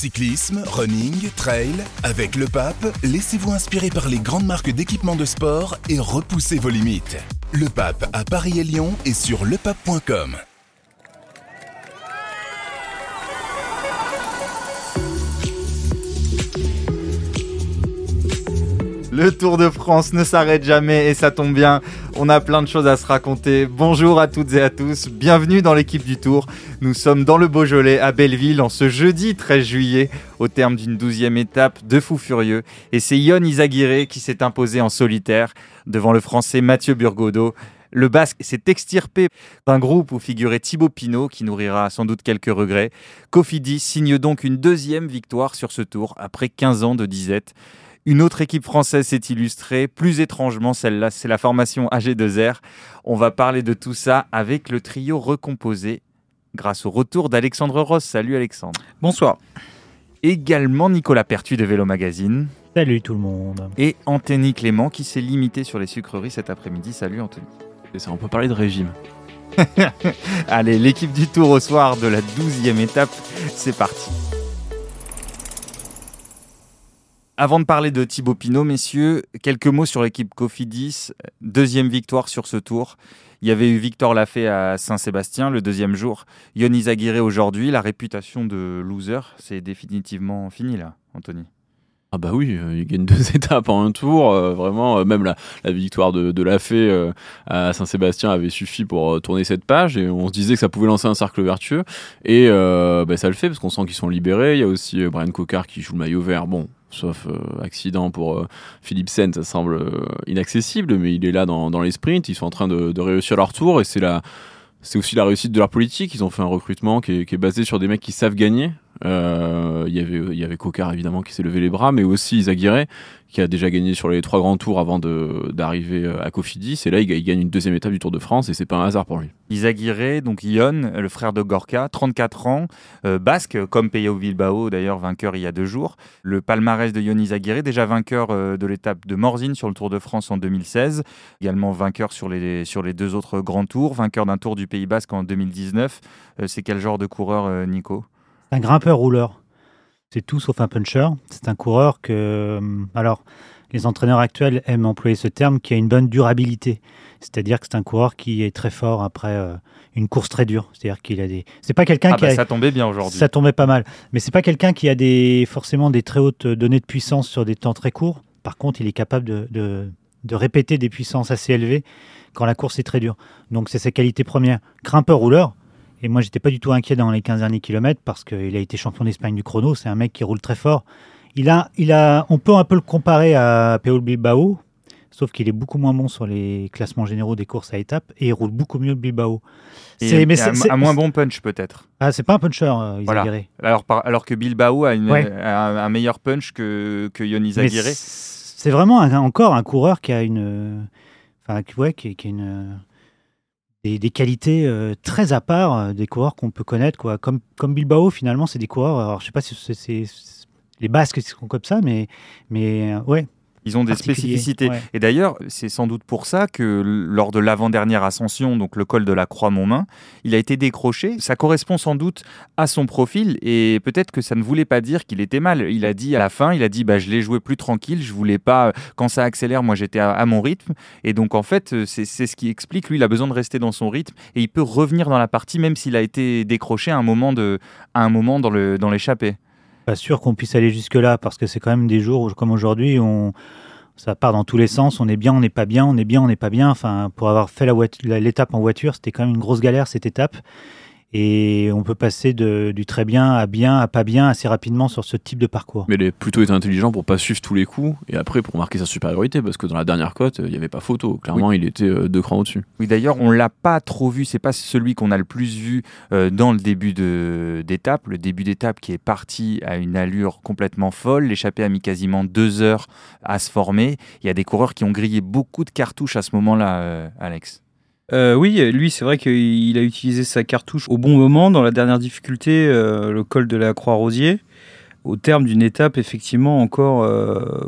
Cyclisme, running, trail, avec le pape, laissez-vous inspirer par les grandes marques d'équipements de sport et repoussez vos limites. Le pape à Paris et Lyon et sur lepape.com. Le Tour de France ne s'arrête jamais et ça tombe bien. On a plein de choses à se raconter. Bonjour à toutes et à tous. Bienvenue dans l'équipe du Tour. Nous sommes dans le Beaujolais à Belleville en ce jeudi 13 juillet au terme d'une douzième étape de fou furieux. Et c'est Yon Izaguirre qui s'est imposé en solitaire devant le français Mathieu Burgodeau. Le Basque s'est extirpé d'un groupe où figurait Thibaut Pinot, qui nourrira sans doute quelques regrets. Cofidis signe donc une deuxième victoire sur ce tour, après 15 ans de disette. Une autre équipe française s'est illustrée, plus étrangement celle-là, c'est la formation AG2R. On va parler de tout ça avec le trio recomposé grâce au retour d'Alexandre Ross. Salut Alexandre. Bonsoir. Également Nicolas Pertu de Vélo Magazine. Salut tout le monde. Et Anthony Clément qui s'est limité sur les sucreries cet après-midi. Salut Anthony. Et ça, on peut parler de régime. Allez, l'équipe du tour au soir de la douzième étape, c'est parti. Avant de parler de Thibaut Pinot, messieurs, quelques mots sur l'équipe Cofidis. Deuxième victoire sur ce tour. Il y avait eu Victor Lafay à Saint-Sébastien le deuxième jour. Yonis Aguirre aujourd'hui. La réputation de loser, c'est définitivement fini là, Anthony. Ah bah oui, euh, il gagne deux étapes en un tour. euh, vraiment, euh, même la, victoire de, de Lafay à Saint-Sébastien avait suffi pour tourner cette page. Et on se disait que ça pouvait lancer un cercle vertueux. Et bah, ça le fait parce qu'on sent qu'ils sont libérés. Il y a aussi Brian Cocard qui joue le maillot vert. Bon, sauf euh, accident pour euh, Philippe Sen, ça semble euh, inaccessible, mais il est là dans, les sprints. Ils sont en train de, réussir leur tour et c'est c'est aussi la réussite de leur politique. Ils ont fait un recrutement qui est, qui est basé sur des mecs qui savent gagner. Euh, Il y avait, il y avait Cocard évidemment qui s'est levé les bras, mais aussi Isaguirre qui a déjà gagné sur les trois grands tours avant d'arriver euh, à Cofidis. Et là, il, ga- il gagne une deuxième étape du Tour de France et c'est pas un hasard pour lui. Isaguirre, donc Ion, le frère de Gorka, 34 ans, euh, basque, comme Peyo Bilbao, d'ailleurs vainqueur il y a deux jours. Le palmarès de Ion Isaguirre, déjà vainqueur de l'étape de Morzine sur le Tour de France en 2016, également vainqueur sur les, sur les deux autres grands tours, vainqueur d'un Tour du Pays Basque en 2019. Euh, c'est quel genre de coureur, Nico? Un grimpeur rouleur. C'est tout sauf un puncher. C'est un coureur que, hum, alors, les entraîneurs actuels aiment employer ce terme, qui a une bonne durabilité. C'est-à-dire que c'est un coureur qui est très fort après euh, une course très dure. C'est-à-dire qu'il a des. C'est pas quelqu'un Ah qui bah, a. Ça tombait bien aujourd'hui. Ça tombait pas mal. Mais c'est pas quelqu'un qui a des forcément des très hautes données de puissance sur des temps très courts. Par contre, il est capable de, de, de répéter des puissances assez élevées quand la course est très dure. Donc c'est sa qualité première. Grimpeur rouleur. Et moi, j'étais pas du tout inquiet dans les 15 derniers kilomètres parce qu'il a été champion d'Espagne du chrono. C'est un mec qui roule très fort. Il a, il a, on peut un peu le comparer à Peol Bilbao, sauf qu'il est beaucoup moins bon sur les classements généraux des courses à étapes et il roule beaucoup mieux que Bilbao. C'est- mais un, un moins bon punch peut-être. Ah, c'est pas un puncher, euh, Voilà. Alors, par- alors que Bilbao a, une- Ouais. a un, un meilleur punch que, que Isaguirre. c- C'est vraiment un- encore un coureur qui a une, enfin, ouais, qui, qui a une, des, qualités euh, très à part euh, des coureurs qu'on peut connaître, quoi. Comme, comme Bilbao, finalement, c'est des coureurs. Alors, je sais pas si c'est les Basques qui sont comme ça, mais, mais euh, ouais. Ils ont des spécificités. ouais. Et d'ailleurs, c'est sans doute pour ça que lors de l'avant-dernière ascension, donc le col de la Croix-Montmain, il a été décroché. Ça correspond sans doute à son profil et peut-être que ça ne voulait pas dire qu'il était mal. Il a dit à la fin, il a dit bah, je l'ai joué plus tranquille, je voulais pas, quand ça accélère, moi j'étais à, à mon rythme. Et donc en fait, c'est ce qui explique, lui, il a besoin de rester dans son rythme et il peut revenir dans la partie même s'il a été décroché à un moment, de, à un moment dans le- dans l'échappée. Pas sûr qu'on puisse aller jusque-là parce que c'est quand même des jours comme aujourd'hui, on ça part dans tous les sens. On est bien, on n'est pas bien, on est bien, on n'est pas bien. Enfin, pour avoir fait l'étape en voiture, c'était quand même une grosse galère cette étape. Et on peut passer de- du très bien à bien à pas bien assez rapidement sur ce type de parcours. Mais il a plutôt été intelligent pour pas suivre tous les coups et après pour marquer sa supériorité parce que dans la dernière cote, il n'y avait pas photo. Clairement, il était euh, deux crans au-dessus. Oui, d'ailleurs, on l'a pas trop vu. C'est pas celui qu'on a le plus vu euh, dans le début de- d'étape. Le début d'étape qui est parti à une allure complètement folle. L'échappée a mis quasiment deux heures à se former. Il y a des coureurs qui ont grillé beaucoup de cartouches à ce moment-là, euh, Alex. Euh, oui, lui, c'est vrai qu'il a utilisé sa cartouche au bon moment, dans la dernière difficulté, euh, le col de la Croix-Rosier, au terme d'une étape effectivement encore, euh,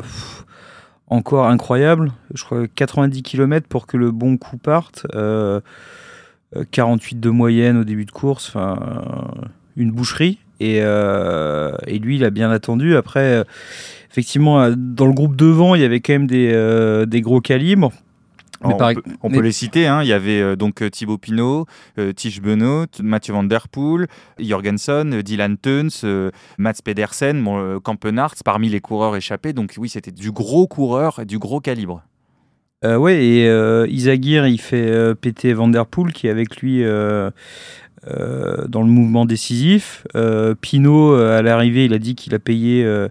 encore incroyable. Je crois 90 km pour que le bon coup parte, euh, euh, 48 de moyenne au début de course, une boucherie. Et, et lui, il a bien attendu. Après, effectivement, dans le groupe devant, il y avait quand même des, des gros calibres. Mais on par- peut, on mais- peut les citer. hein. Il y avait euh, donc euh, Thibaut Pinot, euh, Tige Benoît, Mathieu Van Der Poel, Jorgensen, euh, Dylan Teuns, euh, Mats Pedersen, bon, euh, parmi les coureurs échappés. Donc oui, c'était du gros coureur et du gros calibre. Euh, ouais, et euh, Isagir, il fait euh, péter Van Der Poel, qui est avec lui euh, euh, dans le mouvement décisif. Euh, Pinot, à l'arrivée, il a dit qu'il a payé, euh,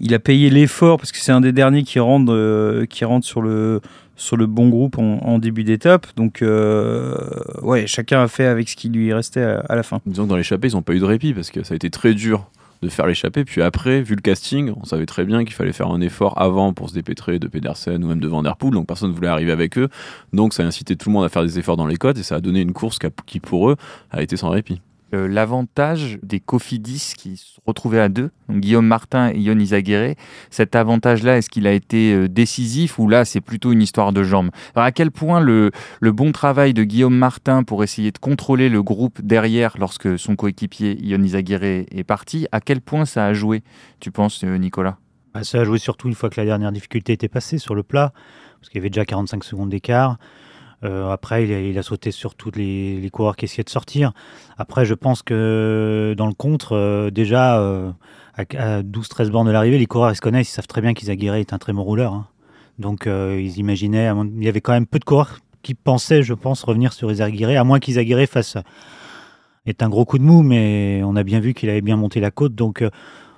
il a payé l'effort parce que c'est un des derniers qui rentre, euh, qui rentre sur le sur le bon groupe en, en début d'étape. Donc, euh, ouais, chacun a fait avec ce qui lui restait à, la fin. Disons que dans l'échappée, ils n'ont pas eu de répit parce que ça a été très dur de faire l'échappée. Puis après, vu le casting, on savait très bien qu'il fallait faire un effort avant pour se dépêtrer de Pedersen ou même de Van Der Poel. Donc personne ne voulait arriver avec eux. Donc ça a incité tout le monde à faire des efforts dans les côtes et ça a donné une course qui, pour eux, a été sans répit. Euh, L'avantage des Cofidis qui se retrouvaient à deux, Guillaume Martin et Yon Izaguirre, cet avantage-là, est-ce qu'il a été euh, décisif ou là c'est plutôt une histoire de jambes? Alors, À quel point le, le bon travail de Guillaume Martin pour essayer de contrôler le groupe derrière lorsque son coéquipier Yon Izaguirre est parti, à quel point ça a joué, tu penses euh, Nicolas? Bah, ça a joué surtout une fois que la dernière difficulté était passée sur le plat, parce qu'il y avait déjà 45 secondes d'écart. Euh, après, il a, sauté sur tous les, coureurs qui essayaient de sortir. Après, je pense que dans le contre, euh, déjà, euh, à, à 12-13 bornes de l'arrivée, les coureurs ils se connaissent, ils savent très bien qu'Isaguirre est un très bon rouleur. hein. Donc, euh, ils imaginaient, il y avait quand même peu de coureurs qui pensaient, je pense, revenir sur Izaguirre, à moins qu'Izaguirre fasse est un gros coup de mou, mais on a bien vu qu'il avait bien monté la côte. Donc,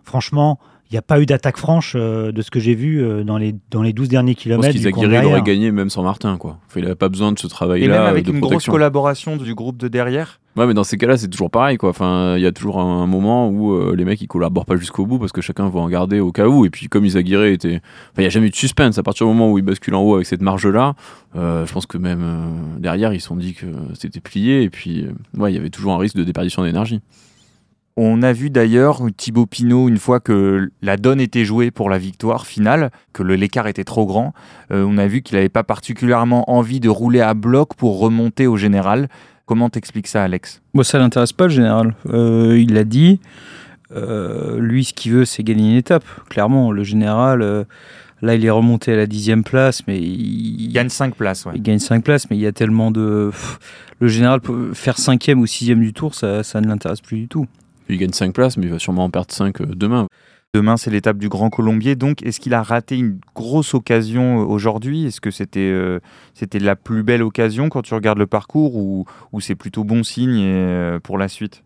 franchement, n'y a pas eu d'attaque franche euh, de ce que j'ai vu euh, dans, les, dans les 12 derniers kilomètres. compte qu'Izaguirre il aurait gagné même sans Martin. Quoi. Enfin, il n'avait pas besoin de ce Et travail-là même avec de une grosse collaboration du groupe de derrière Ouais, mais dans ces cas-là, c'est toujours pareil, quoi. Enfin, il y a toujours un, un moment où euh, les mecs ils collaborent pas jusqu'au bout parce que chacun va en garder au cas où. Et puis, comme Izaguirre était, enfin, il y a jamais eu de suspense. À partir du moment où il bascule en haut avec cette marge-là, euh, je pense que même euh, derrière, ils se sont dit que c'était plié. Et puis, euh, ouais, il y avait toujours un risque de déperdition d'énergie. On a vu d'ailleurs Thibaut Pinot, une fois que la donne était jouée pour la victoire finale, que l'écart était trop grand, euh, on a vu qu'il n'avait pas particulièrement envie de rouler à bloc pour remonter au général. Comment t'expliques ça, Alex? Moi, ça l'intéresse pas, le général. Euh, il l'a dit. Euh, lui, ce qu'il veut, c'est gagner une étape. Clairement, le général, là, il est remonté à la dixième place, mais il, Il gagne 5 places, ouais. il gagne cinq places, mais il y a tellement de. Le général peut faire cinquième ou sixième du tour, ça, ça ne l'intéresse plus du tout. Il gagne 5 places, mais il va sûrement en perdre 5 demain. Demain, c'est l'étape du Grand Colombier. Donc, est-ce qu'il a raté une grosse occasion euh, aujourd'hui? Est-ce que c'était euh, c'était la plus belle occasion quand tu regardes le parcours ou, c'est plutôt bon signe euh, pour la suite?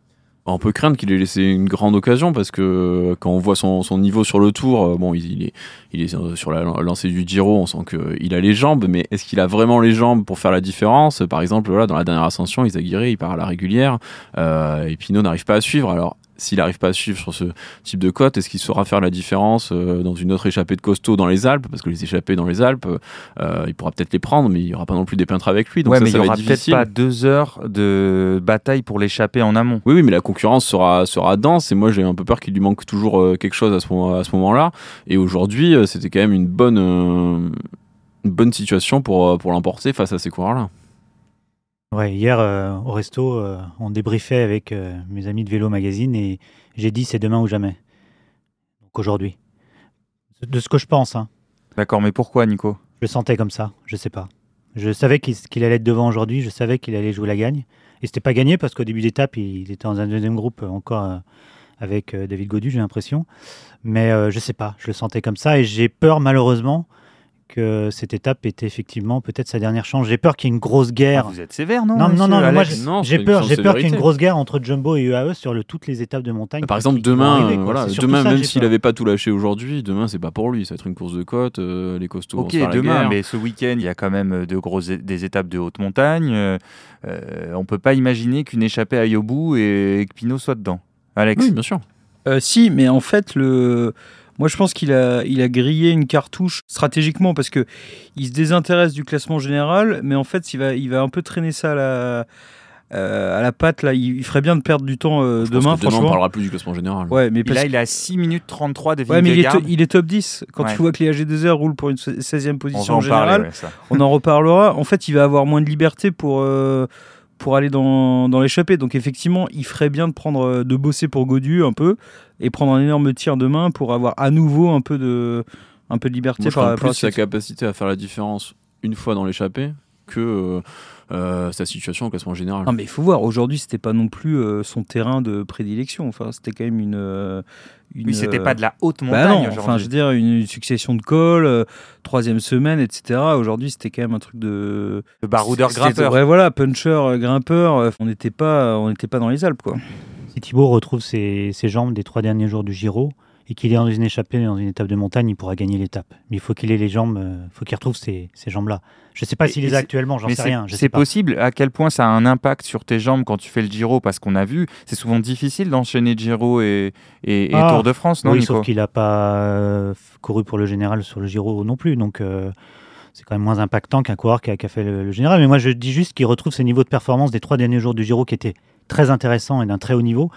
On peut craindre qu'il ait laissé une grande occasion parce que euh, quand on voit son, niveau sur le tour, euh, bon, il, est, sur- la lancée du Giro, on sent qu'il a les jambes, mais est-ce qu'il a vraiment les jambes pour faire la différence? Par exemple, voilà, dans la dernière ascension, Isaguirre, il part à la régulière euh, et Pinot n'arrive pas à suivre. Alors, s'il n'arrive pas à suivre sur ce type de côte, est-ce qu'il saura faire la différence euh, dans une autre échappée de costaud dans les Alpes? Parce que les échappées dans les Alpes, euh, il pourra peut-être les prendre, mais il n'y aura pas non plus des peintres avec lui. Donc Ouais, ça, mais ça il n'y aura être peut-être pas deux heures de bataille pour l'échapper en amont. Oui, oui, mais la concurrence sera, sera dense et moi j'ai un peu peur qu'il lui manque toujours euh, quelque chose à ce, moment, à ce moment-là. Et aujourd'hui, euh, c'était quand même une bonne, euh, une bonne situation pour, euh, pour l'emporter face à ces coureurs-là. Ouais, hier, euh, au resto, euh, on débriefait avec euh, mes amis de Vélo Magazine et j'ai dit c'est demain ou jamais. Donc aujourd'hui. De ce que je pense, hein. D'accord, mais pourquoi, Nico? Je le sentais comme ça, je sais pas. Je savais qu'il allait être devant aujourd'hui, je savais qu'il allait jouer la gagne. Et c'était pas gagné parce qu'au début d'étape, il, il était dans un deuxième groupe encore avec David Godu, j'ai l'impression. Mais je sais pas, je le sentais comme ça et j'ai peur malheureusement que cette étape était effectivement peut-être sa dernière chance. J'ai peur qu'il y ait une grosse guerre. Ah, Vous êtes sévère, non Non, non, non, moi, J'ai peur, j'ai peur qu'il y ait une grosse guerre entre Jumbo et UAE sur le, toutes les étapes de montagne. Par exemple, demain, arriver, euh, voilà, demain ça, même s'il n'avait pas tout lâché aujourd'hui, demain c'est pas pour lui, ça va être une course de côte, euh, les costauds vont Ok, la demain, mais ce week-end, il y a quand même de grosses é- des étapes de haute montagne. Euh, euh, on peut pas imaginer qu'une échappée aille au bout et que Pinot soit dedans. Alex Oui, bien sûr. Euh, si, mais en fait, le... moi je pense qu'il a, il a grillé une cartouche stratégiquement parce que il se désintéresse du classement général, mais en fait, il va, il va un peu traîner ça à la, euh, à la patte. Là. Il, il ferait bien de perdre du temps euh, Je pense demain, que demain, on franchement. parlera plus du classement général. Ouais, mais parce là, que- il est à 6 minutes 33 de Ouais, mais il est, Vingegaard. il est top 10. Quand Ouais. tu vois que les AG2R roulent pour une 16e On position va en générale, parler, ouais, ça. on en reparlera. En fait, il va avoir moins de liberté pour, euh, pour aller dans, dans l'échappée. Donc effectivement, il ferait bien de prendre euh, de bosser pour Godu un peu et prendre un énorme tir de main pour avoir à nouveau un peu de un peu de liberté Moi, je par, par la sa capacité à faire la différence une fois dans l'échappée que euh, euh, sa situation au classement général. Non mais il faut voir, aujourd'hui c'était pas non plus euh, son terrain de prédilection, enfin c'était quand même une... euh, une Oui, c'était euh, pas de la haute Bah montagne non, aujourd'hui. enfin je veux dire une, une succession de calls, euh, troisième semaine, etc. Aujourd'hui c'était quand même un truc de... Le baroudeur grimpeur. Ouais voilà, puncher, grimpeur, on n'était pas, on n'était pas dans les Alpes quoi. Si Thibaut retrouve ses, ses jambes des trois derniers jours du Giro et qu'il est dans une échappée, dans une étape de montagne, il pourra gagner l'étape. Mais il faut qu'il ait les jambes, euh, faut qu'il retrouve ces, ces jambes-là. Je ne sais pas s'il les a actuellement, j'en sais rien. c'est possible. À quel point ça a un impact sur tes jambes quand tu fais le Giro? Parce qu'on a vu, c'est souvent difficile d'enchaîner Giro et, et, et Ah, Tour de France, non, oui, Nico? sauf qu'il n'a pas euh, couru pour le général sur le Giro non plus. Donc euh, c'est quand même moins impactant qu'un coureur qui a, qui a fait le, le général. Mais moi je dis juste qu'il retrouve ses niveaux de performance des trois derniers jours du Giro qui étaient très intéressants et d'un très haut niveau.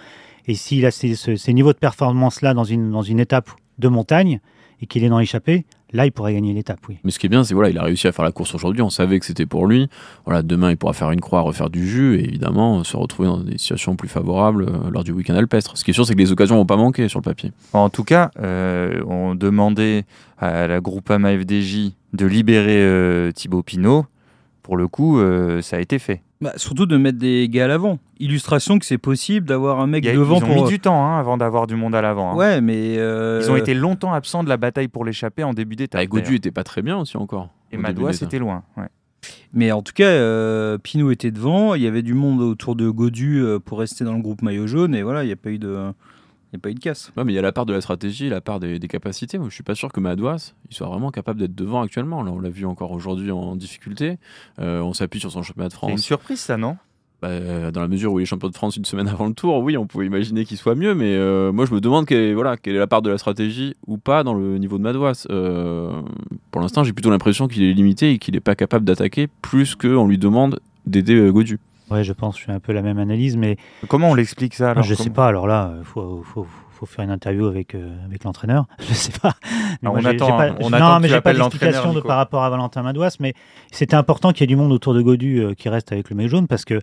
Et s'il a ces, ce- ces niveaux de performance-là dans une, dans une étape de montagne et qu'il est dans l'échappée, là il pourrait gagner l'étape, oui. Mais ce qui est bien, c'est voilà, il a réussi à faire la course aujourd'hui. On savait que c'était pour lui. Voilà, demain, il pourra faire une croix, refaire du jus et évidemment se retrouver dans des situations plus favorables euh, lors du week-end alpestre. Ce qui est sûr, c'est que les occasions vont pas manquer sur le papier. En tout cas, euh, on demandait à la Groupama FDJ de libérer euh, Thibaut Pinot. Pour le coup, euh, ça a été fait. Bah, surtout de mettre des gars à l'avant. Illustration que c'est possible d'avoir un mec a- devant ils ont pour... mis du temps hein, avant d'avoir du monde à l'avant. hein. Ouais mais... euh, Ils ont été longtemps absents de la bataille pour l'échapper en début d'étape. Avec Godu était pas très bien aussi encore. et Madoua, c'était loin. ouais. Mais en tout cas, euh, Pinot était devant, il y avait du monde autour de Godu euh, pour rester dans le groupe maillot jaune, et voilà, il n'y a pas eu de, il y a pas eu de casse. Ouais, mais il y a la part de la stratégie, la part des, des capacités. Moi, je suis pas sûr que Madouas il soit vraiment capable d'être devant actuellement. Là, on l'a vu encore aujourd'hui en difficulté. Euh, on s'appuie sur son championnat de C'est une France. surprise, ça, non? Bah, dans la mesure où il est champion de France une semaine avant le Tour, oui, on pouvait imaginer qu'il soit mieux. Mais euh, moi, je me demande quelle est, voilà, quelle est la part de la stratégie ou pas dans le niveau de Madouas. Euh, pour l'instant, j'ai plutôt l'impression qu'il est limité et qu'il n'est pas capable d'attaquer plus qu'on lui demande d'aider euh, Godu. Ouais, je pense, je fais un peu la même analyse, mais Comment on l'explique ça alors je sais Comment- pas. Alors là, il faut, faut, faut faire une interview avec, euh, avec l'entraîneur. Je sais pas. Ah, on attend, j'ai pas-. On non, attend mais j'ai pas d'explication de par rapport à Valentin Madouas, mais c'était important qu'il y ait du monde autour de Godu euh, qui reste avec le maillot jaune parce que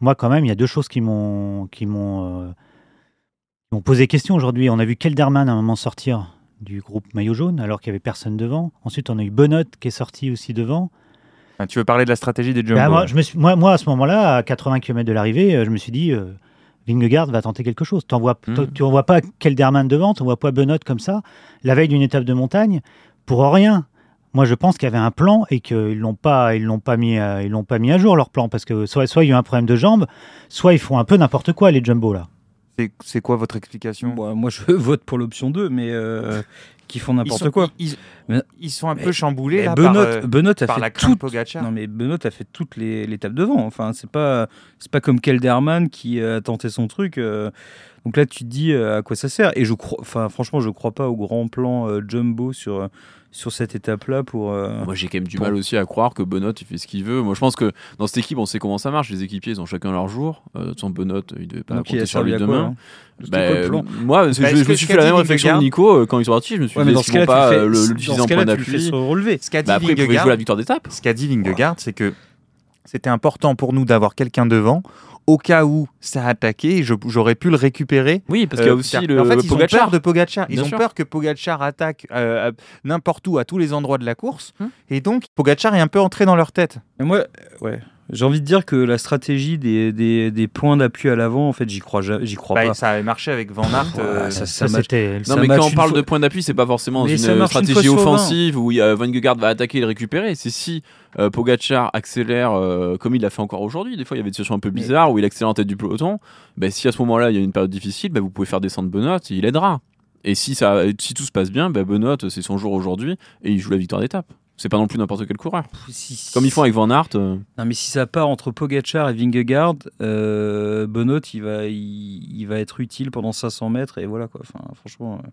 moi, quand même, il y a deux choses qui m'ont qui euh, posé question aujourd'hui. On a vu Kelderman à un moment sortir du groupe maillot jaune alors qu'il y avait personne devant. Ensuite, on a eu Bonnot qui est sorti aussi devant. Ah, Tu veux parler de la stratégie des Jumbo Bah, moi, là je me suis, moi, moi, à ce moment-là, à 80 km de l'arrivée, euh, je me suis dit, euh, Vingegaard va tenter quelque chose. Tu ne vois pas Kelderman devant, tu ne vois pas Benoît comme ça, la veille d'une étape de montagne, pour rien. Moi, je pense qu'il y avait un plan et qu'ils l'ont pas, ils l'ont pas mis, à, ils l'ont pas mis à jour leur plan parce que soit, soit il y a eu un problème de jambes, soit ils font un peu n'importe quoi les jumbo là. C'est- quoi votre explication? Moi, moi, je vote pour l'option 2, mais euh, qui font n'importe quoi. Ils, Mais- ils sont un mais- peu chamboulés là, Benoît, par, euh, Benoît a par fait la toute- Pogacar. Non mais Benoît a fait toutes les l'étape devant. Enfin, c'est pas c'est pas comme Kelderman qui a tenté son truc. euh. Donc là, tu te dis euh, à quoi ça sert? Et je crois, enfin, franchement, je crois pas au grand plan euh, jumbo sur euh, sur cette étape-là pour. euh, Moi, j'ai quand même du mal aussi à croire que Benoît, il fait ce qu'il veut. Moi, je pense que dans cette équipe, on sait comment ça marche. Les équipiers, ils ont chacun leur jour. Euh, de toute façon, Benoît, il devait pas donc, compter sur lui quoi, demain. hein? Bah, quoi le plan moi, Bah, je, me suis fait la même réflexion que Nico euh, quand ils sont partis. Je me suis Ouais, mais dans ce cas-là, pas tu euh, fais- le- dans l'utiliser ce en point cas-là, tu le fais d'appui se relever. Ce qu'a dit bah, Après, Vingegaard, la victoire d'étape. ce qu'a dit Vingegaard, c'est que c'était important pour nous d'avoir quelqu'un devant au cas où ça attaquait, je- j'aurais pu le récupérer. Oui, parce qu'il y a Euh, aussi le en fait, ils Pogacar. ont peur de Pogacar. Ils Bien ont sûr. peur que Pogacar attaque euh, n'importe où, à tous les endroits de la course. Hum. Et donc, Pogacar est un peu entré dans leur tête. Mais moi, ouais. J'ai envie de dire que la stratégie des, des, des points d'appui à l'avant, en fait, j'y crois, j'y crois Bah, pas. ça avait marché avec Van Aert. euh, ça, Ça, ça match- c'était. Ça Non, mais quand on parle fois- de point d'appui, c'est pas forcément Mais une stratégie offensive où il y a Vingegaard va attaquer et le récupérer. C'est si euh, Pogacar accélère euh, comme il l'a fait encore aujourd'hui. Des fois, il y avait des situations un peu Mais- bizarres où il accélère en tête du peloton. Bah, si à ce moment-là, il y a une période difficile, bah, vous pouvez faire descendre Benoît, il aidera. Et si, ça, si tout se passe bien, bah, Benoît, c'est son jour aujourd'hui et il joue la victoire d'étape. C'est pas non plus n'importe quel coureur. Si- si- Comme ils font avec Van Aert. euh, Non, mais si ça part entre Pogacar et Vingegaard, euh, Benoît, il va, il, il va être utile pendant 500 mètres et voilà quoi. Enfin, franchement, euh,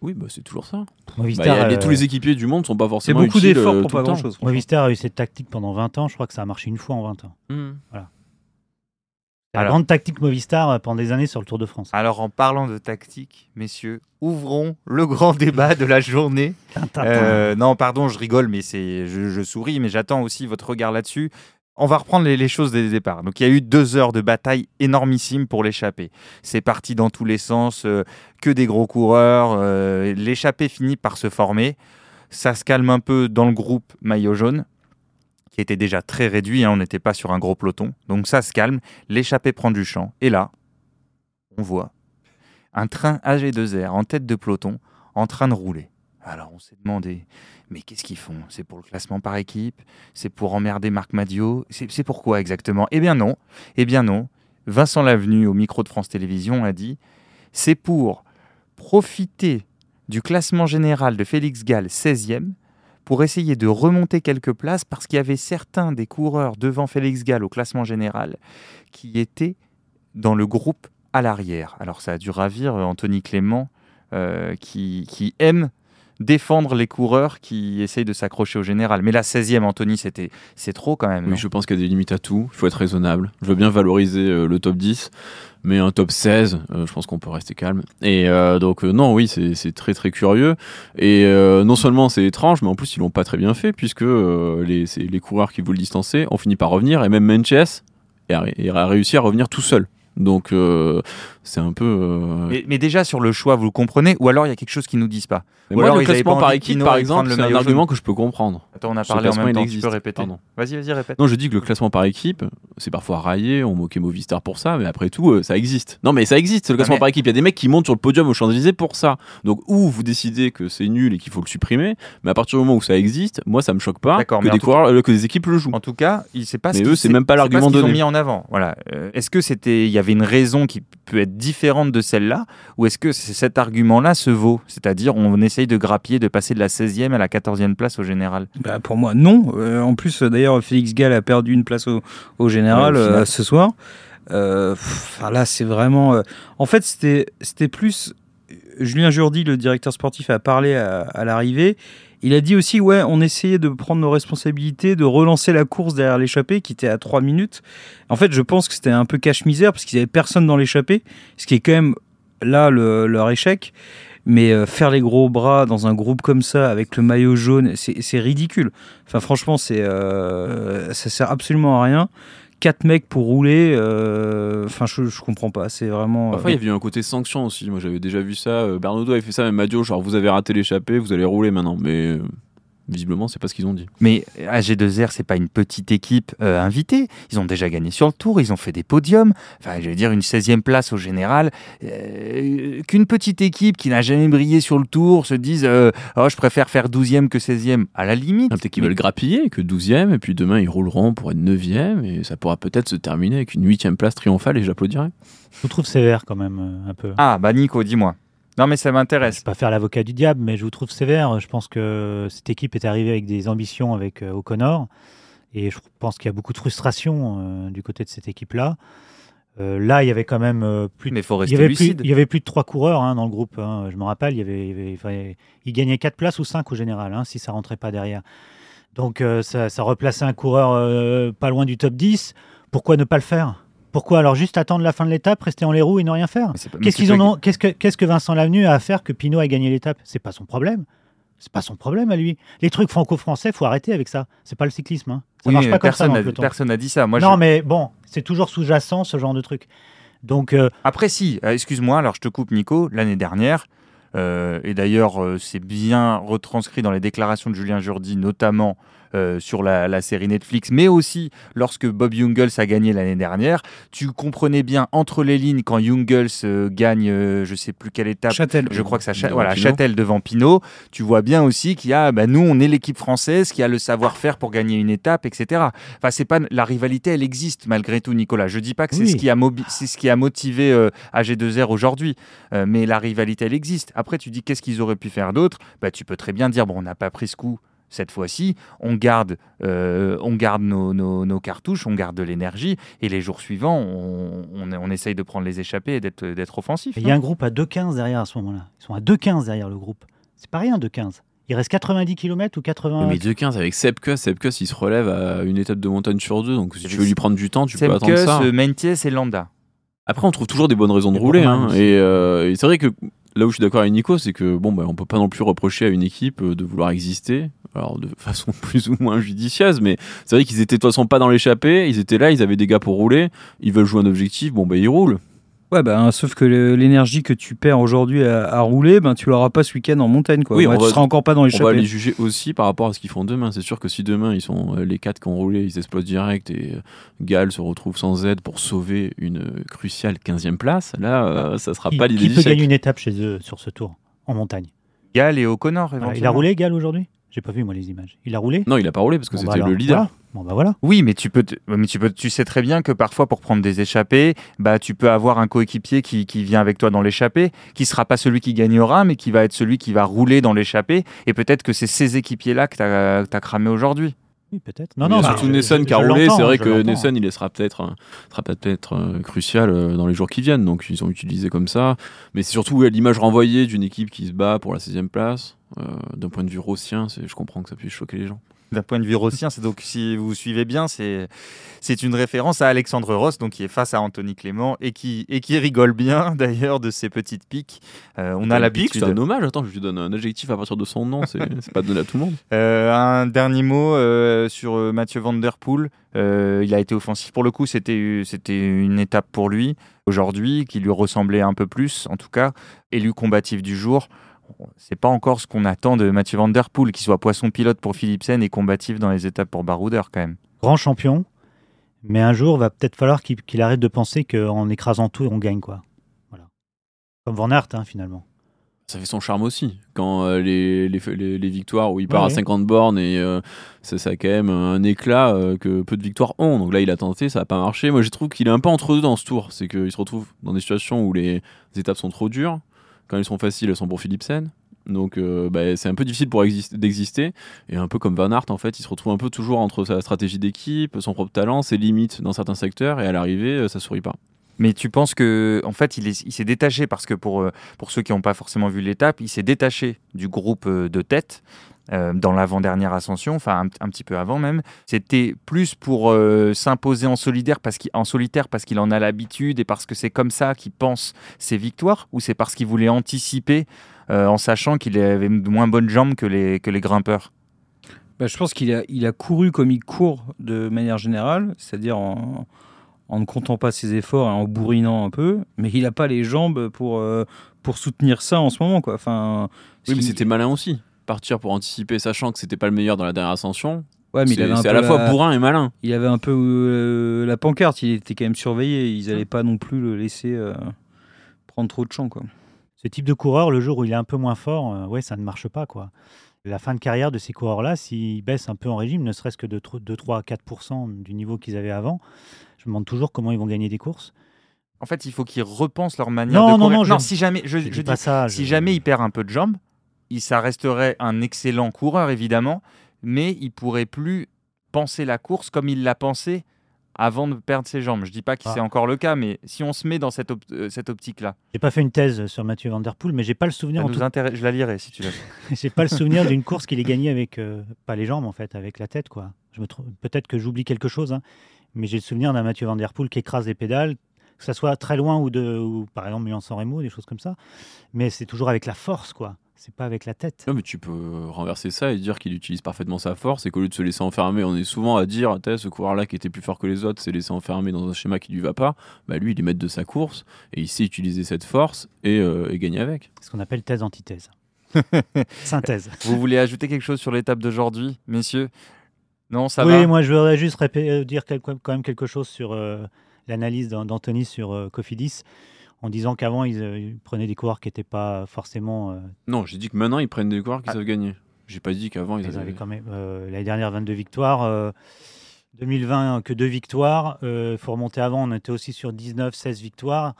Oui, bah, c'est toujours ça. Bah, Movistar, il y a- les- euh, tous les équipiers du monde sont pas c'est forcément beaucoup utiles, d'efforts pour pas grand chose. Movistar a eu cette tactique pendant 20 ans. Je crois que ça a marché une fois en 20 ans. Mhm. La grande tactique Movistar euh, pendant des années sur le Tour de France. Alors, en parlant de tactique, messieurs, ouvrons le grand débat de la journée. Euh, non, pardon, je rigole, mais c'est, je, je souris, mais j'attends aussi votre regard là-dessus. On va reprendre les, les choses dès le départ. Donc il y a eu deux heures de bataille énormissime pour l'échappée. C'est parti dans tous les sens, euh, que des gros coureurs. euh, l'échappée finit par se former. Ça se calme un peu dans le groupe maillot jaune, qui était déjà très réduit. hein, on n'était pas sur un gros peloton. Donc ça se calme. L'échappée prend du champ. Et là, on voit un train AG2R en tête de peloton en train de rouler. Alors on s'est demandé, mais qu'est-ce qu'ils font? C'est pour le classement par équipe? C'est pour emmerder Marc Madio? C'est pourquoi exactement? Eh bien non, eh bien non. Vincent Lavenu, au micro de France Télévisions, a dit, c'est pour profiter du classement général de Félix Gall 16e pour essayer de remonter quelques places parce qu'il y avait certains des coureurs devant Félix Gall au classement général qui étaient dans le groupe à l'arrière. Alors ça a dû ravir euh, Anthony Clément euh, qui, qui aime défendre les coureurs qui essayent de s'accrocher au général. Mais la 16e, Anthony, c'était c'est trop quand même. Oui, je pense qu'il y a des limites à tout. Il faut être raisonnable. Je veux bien valoriser euh, le top 10, mais un top 16, euh, je pense qu'on peut rester calme. Et euh, donc, non, oui, c'est c'est très très curieux. Et non seulement c'est étrange, mais en plus, ils l'ont pas très bien fait, puisque les, c'est les coureurs qui voulaient distancer ont fini par revenir, et même Menches a réussi à revenir tout seul. Donc, euh, c'est un peu. euh, mais, mais déjà sur le choix, vous le comprenez Ou alors il y a quelque chose qu'ils nous disent pas mais Ou moi, alors, le classement par équipe, par exemple, c'est un argument que je peux comprendre. Attends, on a parlé en même temps, existe. tu peux répéter. Vas-y, vas-y, répète. Non, je dis que le classement par équipe, c'est parfois raillé, on moquait Movistar pour ça, mais après tout, euh, ça existe. Non, mais ça existe, le classement mais- par équipe. Il y a des mecs qui montent sur le podium aux Champs-Élysées pour ça. Donc, ou vous décidez que c'est nul et qu'il faut le supprimer, mais à partir du moment où ça existe, moi, ça me choque pas que des, coureurs, que des équipes le jouent. En tout cas, il sait pas. Mais eux, c'est même pas l'argument donné. mis en avant. Voilà. Est-ce que c'était, il y avait une raison qui peut être différente de celle-là, ou est-ce que cet argument-là se vaut? C'est-à-dire, on essaye de grappiller, de passer de la 16e à la 14e place au général? Bah, pour moi, non. Euh, en plus, d'ailleurs, Félix Gall a perdu une place au, au général Ouais, au final. euh, ce soir. Euh, pff, là, c'est vraiment. En fait, c'était c'était plus. Julien Jourdi, le directeur sportif, a parlé à, à l'arrivée. Il a dit aussi, ouais, on essayait de prendre nos responsabilités, de relancer la course derrière l'échappée qui était à 3 minutes. En fait, je pense que c'était un peu cache-misère parce qu'ils n'avaient personne dans l'échappée, ce qui est quand même là le- leur échec. Mais euh, faire les gros bras dans un groupe comme ça, avec le maillot jaune, c'est c'est ridicule. Enfin, franchement, c'est euh, ça sert absolument à rien. Quatre mecs pour rouler, euh, enfin, je, comprends pas. C'est vraiment. euh, Parfois, il y avait un côté sanction aussi. Moi, j'avais déjà vu ça. Euh, Bernardo avait fait ça, même Madio, genre, vous avez raté l'échappée, vous allez rouler maintenant. Mais visiblement, c'est pas ce qu'ils ont dit. Mais AG2R, c'est pas une petite équipe euh, invitée. Ils ont déjà gagné sur le tour, ils ont fait des podiums. Enfin, je veux dire, une 16e place au général. Euh, Qu'une petite équipe qui n'a jamais brillé sur le tour se dise euh, Oh, je préfère faire 12e que 16e. À la limite. Ah, Peut-être qu'ils Mais- veulent grappiller, que 12e, et puis demain, ils rouleront pour être 9e, et ça pourra peut-être se terminer avec une 8e place triomphale, et j'applaudirai. Je vous trouve sévère quand même, un peu. Ah, bah Nico, dis-moi. Non, mais ça Je m'intéresse. vais pas faire l'avocat du diable, mais je vous trouve sévère. Je pense que cette équipe est arrivée avec des ambitions avec euh, O'Connor. Et je pense qu'il y a beaucoup de frustration euh, du côté de cette équipe-là. Euh, là, il y avait quand même euh, plus de Mais faut il y, avait plus, lucide. il y avait plus de trois coureurs hein, dans le groupe. hein. Je me rappelle, il y avait, il y avait- il fallait- il gagnait quatre places ou cinq au général, hein, si ça rentrait pas derrière. Donc ça, ça replaçait un coureur pas loin du top 10. Pourquoi ne pas le faire? Pourquoi alors juste attendre la fin de l'étape, rester en les roues et ne rien faire Qu'est-ce ont Qu'est-ce que qu'est-ce que Vincent Lavenu a à faire que Pinot a gagné l'étape? C'est pas son problème. C'est pas son problème à lui. Les trucs franco-français, faut arrêter avec ça. C'est pas le cyclisme. hein. Ça Oui, marche pas comme ça personne dans n'a- le peloton. Personne n'a dit ça. Moi, non, je- mais bon, c'est toujours sous-jacent ce genre de truc. Donc, euh, Après, si, euh, excuse-moi, alors je te coupe, Nico, l'année dernière, euh, et d'ailleurs, euh, c'est bien retranscrit dans les déclarations de Julien Jourdi, notamment euh, sur la, la série Netflix, mais aussi lorsque Bob Jungels a gagné l'année dernière, tu comprenais bien entre les lignes quand Jungels euh, gagne, euh, je sais plus quelle étape, Châtel. je crois que ça, voilà. Châtel devant Pinot. Tu vois bien aussi qu'il y a, bah, nous, on est l'équipe française qui a le savoir-faire pour gagner une étape, etc. Enfin, c'est pas la rivalité, elle existe malgré tout, Nicolas. Je dis pas que c'est Oui. ce qui a mobi- c'est ce qui a motivé euh, AG2R aujourd'hui, euh, mais la rivalité, elle existe. Après, tu dis qu'est-ce qu'ils auraient pu faire d'autre? Bah, tu peux très bien dire bon, on n'a pas pris ce coup. Cette fois-ci, on garde, euh, on garde nos, nos- nos cartouches, on garde de l'énergie, et les jours suivants, on, on, on essaye de prendre les échappées et d'être d'être offensif. il y a un groupe à 2,15 derrière à ce moment-là. Ils sont à 2,15 derrière le groupe. C'est pas rien, 2,15. Il reste 90 km ou 80 Mais 2-15 avec Sepkus, Sepkus il se relève à une étape de montagne sur deux, donc si tu veux lui prendre du temps, tu peux attendre ça. euh, Meintjes et Landa. Après, on trouve toujours des bonnes raisons de rouler. Hein, et euh, et c'est vrai que là où je suis d'accord avec Nico, c'est que bon, bah, on peut pas non plus reprocher à une équipe euh, de vouloir exister, alors de façon plus ou moins judicieuse, mais c'est vrai qu'ils étaient de toute façon pas dans l'échappée, ils étaient là, ils avaient des gars pour rouler, ils veulent jouer un objectif, bon bah ils roulent. Ouais, bah, sauf que le- l'énergie que tu perds aujourd'hui à, à rouler, ben, tu l'auras pas ce week-end en montagne. Quoi. Oui, Ouais, on tu va- seras encore pas dans les On va les juger aussi par rapport à ce qu'ils font demain. C'est sûr que si demain ils sont euh, les quatre qui ont roulé, ils explosent direct et euh, Gall se retrouve sans aide pour sauver une euh, cruciale 15e place, là euh, ça sera Qui, pas l'idée qui peut gagner une étape chez eux sur ce tour en montagne? Gall et O'Connor, Voilà, Il a roulé, Gall, aujourd'hui? J'ai pas vu, moi, les images. Il a roulé? Non, il a pas roulé parce que Bon, bah c'était alors, le leader. voilà. Bon, bah voilà. Oui, mais tu peux, te- mais tu peux, tu sais très bien que parfois pour prendre des échappées, bah tu peux avoir un coéquipier qui, qui vient avec toi dans l'échappée, qui sera pas celui qui gagnera, mais qui va être celui qui va rouler dans l'échappée. Et peut-être que c'est ces équipiers-là que tu as, cramé aujourd'hui. Oui, peut-être. Non, Non, non, surtout je- qui a roulé, c'est vrai que. Nesson il sera peut-être euh, sera peut-être euh, crucial euh, dans les jours qui viennent, donc ils ont utilisé comme ça. Mais c'est surtout ouais, l'image renvoyée d'une équipe qui se bat pour la 16e place. Euh, D'un point de vue rossien, je comprends que ça puisse choquer les gens. D'un point de vue rossien, c'est donc si vous suivez bien, c'est c'est une référence à Alexandre Ross, donc qui est face à Anthony Clément et qui et qui rigole bien d'ailleurs de ses petites piques. Euh, on a pic, l'habitude. C'est un hommage. Attends, je lui donne un adjectif à partir de son nom. C'est c'est pas donné à tout le monde. Euh, un dernier mot euh, sur Mathieu Van Der Poel. Il a été offensif pour le coup, c'était c'était une étape pour lui aujourd'hui qui lui ressemblait un peu plus, en tout cas. Élu combatif du jour. C'est pas encore ce qu'on attend de Mathieu Van Der Poel, qui soit poisson pilote pour Philipsen et combatif dans les étapes pour Baroudeur quand même. Grand champion, mais un jour, va peut-être falloir qu'il arrête de penser qu'en écrasant tout, on gagne, quoi. Voilà. Comme Van Aert, hein, finalement. Ça fait son charme aussi. Quand euh, les, les, les- les victoires où il part Ouais, à ouais. 50 bornes et euh, ça, ça a quand même un éclat euh, que peu de victoires ont. Donc là, il a tenté, ça n'a pas marché. Moi, je trouve qu'il est un peu entre deux dans ce tour. C'est qu'il se retrouve dans des situations où les étapes sont trop dures. Quand elles sont faciles, elles sont pour Philipsen. Donc euh, bah, c'est un peu difficile pour exis- d'exister. Et un peu comme Van Aert, en fait, il se retrouve un peu toujours entre sa stratégie d'équipe, son propre talent, ses limites dans certains secteurs. Et à l'arrivée, euh, ça sourit pas. Mais tu penses que, en fait, il est- il s'est détaché parce que pour, euh, pour ceux qui n'ont pas forcément vu l'étape, il s'est détaché du groupe de tête euh, dans l'avant-dernière ascension, enfin un, un petit peu avant même. C'était plus pour euh, s'imposer en solidaire parce qu'il, en solitaire parce qu'il en a l'habitude et parce que c'est comme ça qu'il pense ses victoires, ou c'est parce qu'il voulait anticiper euh, en sachant qu'il avait de moins bonnes jambes que les, que les grimpeurs? Bah, je pense qu'il a, il a couru comme il court de manière générale, c'est-à-dire en, en ne comptant pas ses efforts et en bourrinant un peu, mais il n'a pas les jambes pour, euh, pour soutenir ça en ce moment. Quoi. Enfin, Oui, mais c'était malin aussi. Partir pour anticiper, sachant que c'était pas le meilleur dans la dernière ascension. Ouais, mais il c'est avait un c'est peu à la fois la- bourrin et malin. Il avait un peu euh, la pancarte, il était quand même surveillé. Ils n'allaient pas non plus le laisser euh, prendre trop de champ. Quoi. Ce type de coureur, le jour où il est un peu moins fort, euh, ouais, ça ne marche pas, quoi. La fin de carrière de ces coureurs-là, s'ils baissent un peu en régime, ne serait-ce que de 2, 3, 4% du niveau qu'ils avaient avant, je me demande toujours comment ils vont gagner des courses. En fait, il faut qu'ils repensent leur manière Non, de non, courir. non, je- si jamais, je, Je, je dis pas ça. Si je- jamais il perd un peu de jambes, il, ça resterait un excellent coureur, évidemment, mais il pourrait plus penser la course comme il l'a pensé avant de perdre ses jambes. Je dis pas que Ah. c'est encore le cas, mais si on se met dans cette, op- euh, cette optique-là, J'ai pas fait une thèse sur Mathieu Van Der Poel, mais j'ai pas le souvenir. en tout-. Je la lirai si tu veux. J'ai pas le souvenir d'une course qu'il ait gagnée avec euh, pas les jambes en fait, avec la tête quoi. Je me peut-être que j'oublie quelque chose, hein, mais j'ai le souvenir d'un Mathieu Van Der Poel qui écrase les pédales, que ça soit très loin ou de, ou par exemple Milan-San Remo, des choses comme ça. Mais c'est toujours avec la force quoi. C'est pas avec la tête. Non, mais tu peux renverser ça et dire qu'il utilise parfaitement sa force et qu'au lieu de se laisser enfermer, on est souvent à dire, ce coureur-là qui était plus fort que les autres s'est laissé enfermer dans un schéma qui lui va pas. Bah lui, il est maître de sa course et il sait utiliser cette force et, euh, et gagner avec. C'est ce qu'on appelle thèse antithèse. Synthèse. Vous voulez ajouter quelque chose sur l'étape d'aujourd'hui, messieurs? Non, ça oui, va? moi je voudrais juste euh, dire quand même quelque chose sur euh, l'analyse d'An- d'Anthony sur euh, Cofidis, en disant qu'avant ils, euh, ils prenaient des coureurs qui n'étaient pas forcément euh, Non, j'ai dit que maintenant ils prennent des coureurs qui Ah. savent gagner. J'ai pas dit qu'avant ils, Ils avaient. quand même euh, l'année dernière 22 victoires. euh, 2020 que deux victoires. Il faut remonter avant, on était aussi sur 19, 16 victoires.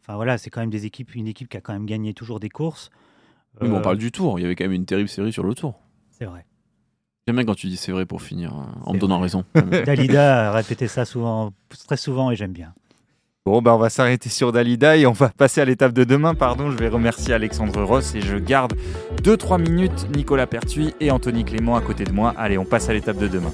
Enfin voilà, c'est quand même des équipes, une équipe qui a quand même gagné toujours des courses. Oui, mais on Euh, parle du tour. Il y avait quand même une terrible série sur le tour. C'est vrai. J'aime bien quand tu dis c'est vrai pour finir, euh, en me donnant vrai. raison. Dalida a répété ça souvent, très souvent et j'aime bien. Bon, ben on va s'arrêter sur Dalida et on va passer à l'étape de demain. Pardon, je vais remercier Alexandre Ross et je garde 2-3 minutes Nicolas Pertuis et Anthony Clément à côté de moi. Allez, on passe à l'étape de demain.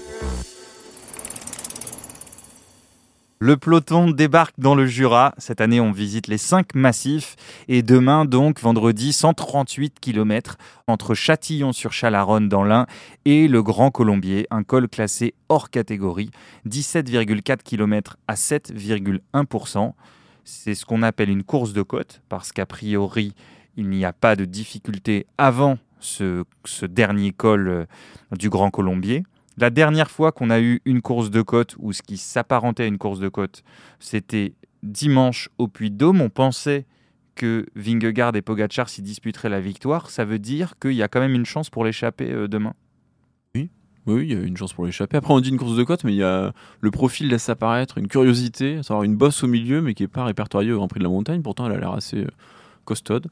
Le peloton débarque dans le Jura. Cette année, on visite les 5 massifs. Et demain, donc, vendredi, 138 km entre Châtillon-sur-Chalaronne dans l'Ain et le Grand Colombier, un col classé hors catégorie, 17,4 km à 7,1%. C'est ce qu'on appelle une course de côte, parce qu'a priori, il n'y a pas de difficulté avant ce, ce dernier col euh, du Grand Colombier. La dernière fois qu'on a eu une course de côte ou ce qui s'apparentait à une course de côte, c'était dimanche au Puy-de-Dôme. On pensait que Vingegaard et Pogacar s'y disputeraient la victoire. Ça veut dire qu'il y a quand même une chance pour l'échapper euh, demain. Oui, il y a une chance pour l'échapper. Après, on dit une course de côte, mais il y a le profil laisse apparaître une curiosité, à savoir une bosse au milieu, mais qui n'est pas répertoriée au Grand Prix de la Montagne. Pourtant, elle a l'air assez euh, costaude.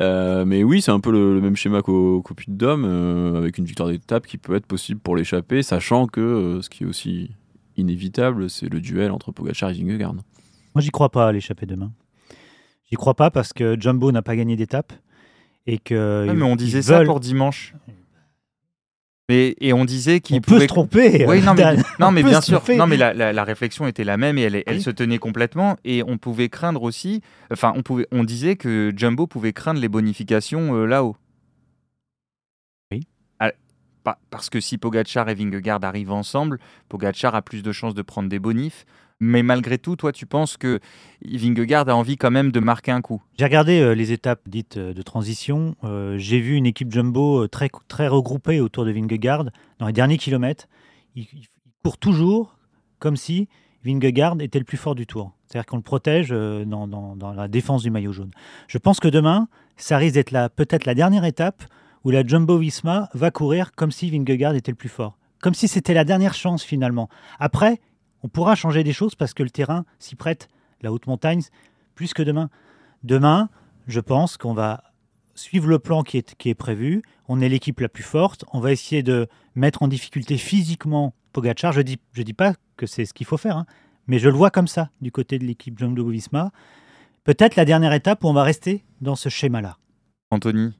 Euh, mais oui, c'est un peu le, le même schéma qu'au qu'au Puy de Dôme, euh, avec une victoire d'étape qui peut être possible pour l'échapper, sachant que euh, ce qui est aussi inévitable, c'est le duel entre Pogacar et Vingegaard. Moi, j'y crois pas à l'échapper demain. J'y crois pas parce que Jumbo n'a pas gagné d'étape et que. Ah, mais on disait ça pour dimanche. Et, et on disait qu'il On peut pouvait... se tromper. Oui, non, mais, non, bien sûr. Non, mais la, la- la réflexion était la même et elle, elle Oui. se tenait complètement. Et on pouvait craindre aussi. Enfin, on, pouvait, on disait que Jumbo pouvait craindre les bonifications euh, là-haut. Oui. Ah, pa- Parce que si Pogachar et Vingegaard arrivent ensemble, Pogachar a plus de chances de prendre des bonifs. Mais malgré tout, toi, tu penses que Vingegaard a envie quand même de marquer un coup. J'ai regardé euh, les étapes dites euh, de transition. Euh, J'ai vu une équipe jumbo très, très regroupée autour de Vingegaard dans les derniers kilomètres. Il, court toujours comme si Vingegaard était le plus fort du tour. C'est-à-dire qu'on le protège dans, la défense du maillot jaune. Je pense que demain, ça risque d'être peut-être la dernière étape où la Jumbo-Visma va courir comme si Vingegaard était le plus fort. Comme si c'était la dernière chance finalement. Après, on pourra changer des choses parce que le terrain s'y prête, la haute montagne, plus que demain. Demain, je pense qu'on va suivre le plan qui est, qui est prévu. On est l'équipe la plus forte. On va essayer de mettre en difficulté physiquement Pogachar. Je ne dis, je dis pas que c'est ce qu'il faut faire, hein, mais je le vois comme ça du côté de l'équipe Jumbo-Visma. Peut-être la dernière étape où on va rester dans ce schéma-là. Anthony,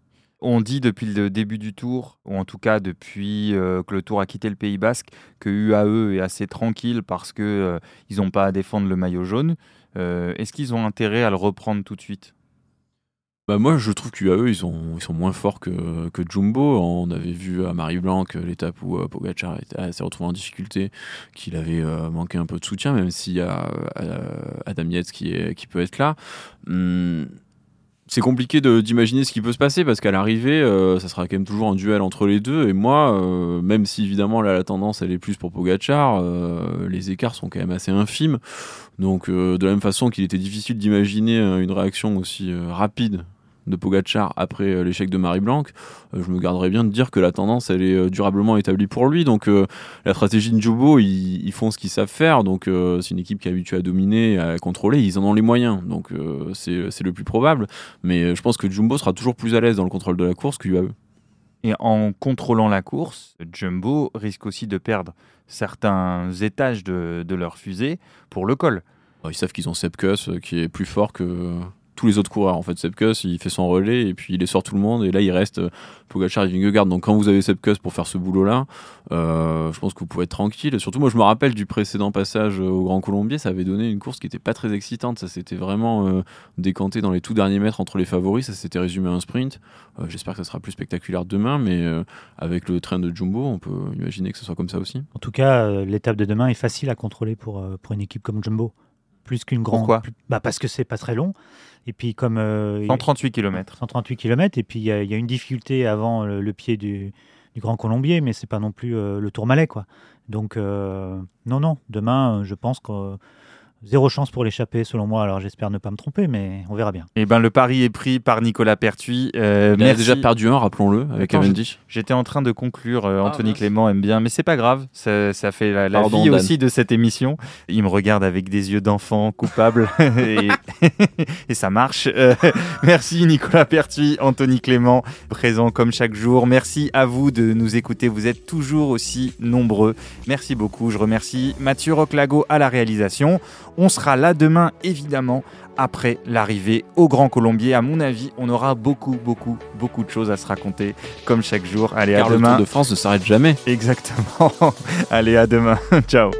on dit depuis le début du tour, ou en tout cas depuis euh, que le tour a quitté le Pays Basque, que UAE est assez tranquille parce que euh, n'ont pas à défendre le maillot jaune. Euh, Est-ce qu'ils ont intérêt à le reprendre tout de suite? Bah moi, je trouve qu'UAE, ils, ils sont moins forts que, que Jumbo. On avait vu à Marie-Blanc l'étape où euh, Pogacar s'est retrouvé en difficulté, qu'il avait manqué un peu de soutien, même s'il y a Adam Yates qui peut être là. Hum, c'est compliqué d'imaginer ce qui peut se passer parce qu'à l'arrivée, euh, ça sera quand même toujours un duel entre les deux. Et moi, euh, même si évidemment là, la tendance elle est plus pour Pogachar, euh, les écarts sont quand même assez infimes. Donc, de la même façon qu'il était difficile d'imaginer une réaction aussi rapide de Pogachar après euh, l'échec de Marie-Blanc, euh, je me garderais bien de dire que la tendance elle est euh, durablement établie pour lui. Donc la stratégie de Jumbo, ils, ils font ce qu'ils savent faire. Donc c'est une équipe qui est habituée à dominer, à contrôler, ils en ont les moyens. Donc c'est le plus probable. Mais je pense que Jumbo sera toujours plus à l'aise dans le contrôle de la course que UAE. Et en contrôlant la course, Jumbo risque aussi de perdre certains étages de, de leur fusée pour le col. Ils savent qu'ils ont Sepkus qui est plus fort que tous les autres coureurs. En fait, Sepkus, il fait son relais et puis il les sort tout le monde. Et là, il reste euh, Pogacar et Vingegaard. Donc, quand vous avez Sepkus pour faire ce boulot-là, euh, je pense que vous pouvez être tranquille. Surtout, moi, je me rappelle du précédent passage au Grand Colombier. Ça avait donné une course qui n'était pas très excitante. Ça s'était vraiment euh, décanté dans les tout derniers mètres entre les favoris. Ça s'était résumé à un sprint. Euh, J'espère que ça sera plus spectaculaire demain. Mais avec le train de Jumbo, on peut imaginer que ce soit comme ça aussi. En tout cas, l'étape de demain est facile à contrôler pour, pour une équipe comme Jumbo. Plus qu'une grande. Pourquoi plus- bah Parce que c'est pas très long. Et puis, comme. euh, il- 138 km. 138 km. Et puis, il y, a- il y a une difficulté avant le, le pied du, du Grand Colombier, mais c'est pas non plus euh, le Tourmalet. Quoi. Donc, euh, non, non. Demain, euh, je pense que euh, zéro chance pour l'échapper, selon moi. Alors, j'espère ne pas me tromper, mais on verra bien. Eh ben, le pari est pris par Nicolas Pertuis. Euh, Il a merci. déjà perdu un, rappelons-le, avec Cavendish. J'étais en train de conclure, euh, Ah, Anthony. Clément aime bien, mais c'est pas grave, ça, ça fait la, la Pardon, vie Dan. aussi de cette émission. Il me regarde avec des yeux d'enfant coupable et, et ça marche. Euh, merci Nicolas Pertuis, Anthony Clément, présent comme chaque jour. Merci à vous de nous écouter, vous êtes toujours aussi nombreux. Merci beaucoup, je remercie Mathieu Roclago à la réalisation. On sera là demain, évidemment, après l'arrivée au Grand Colombier. À mon avis, on aura beaucoup, beaucoup, beaucoup de choses à se raconter, comme chaque jour. Allez, Car à le demain. Tour de France ne s'arrête jamais. Exactement. Allez, à demain. Ciao.